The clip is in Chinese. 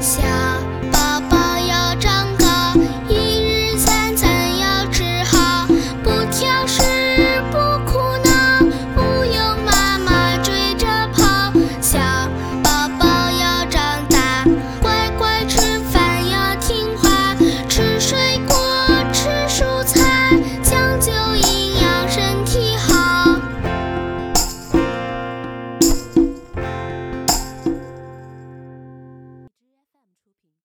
想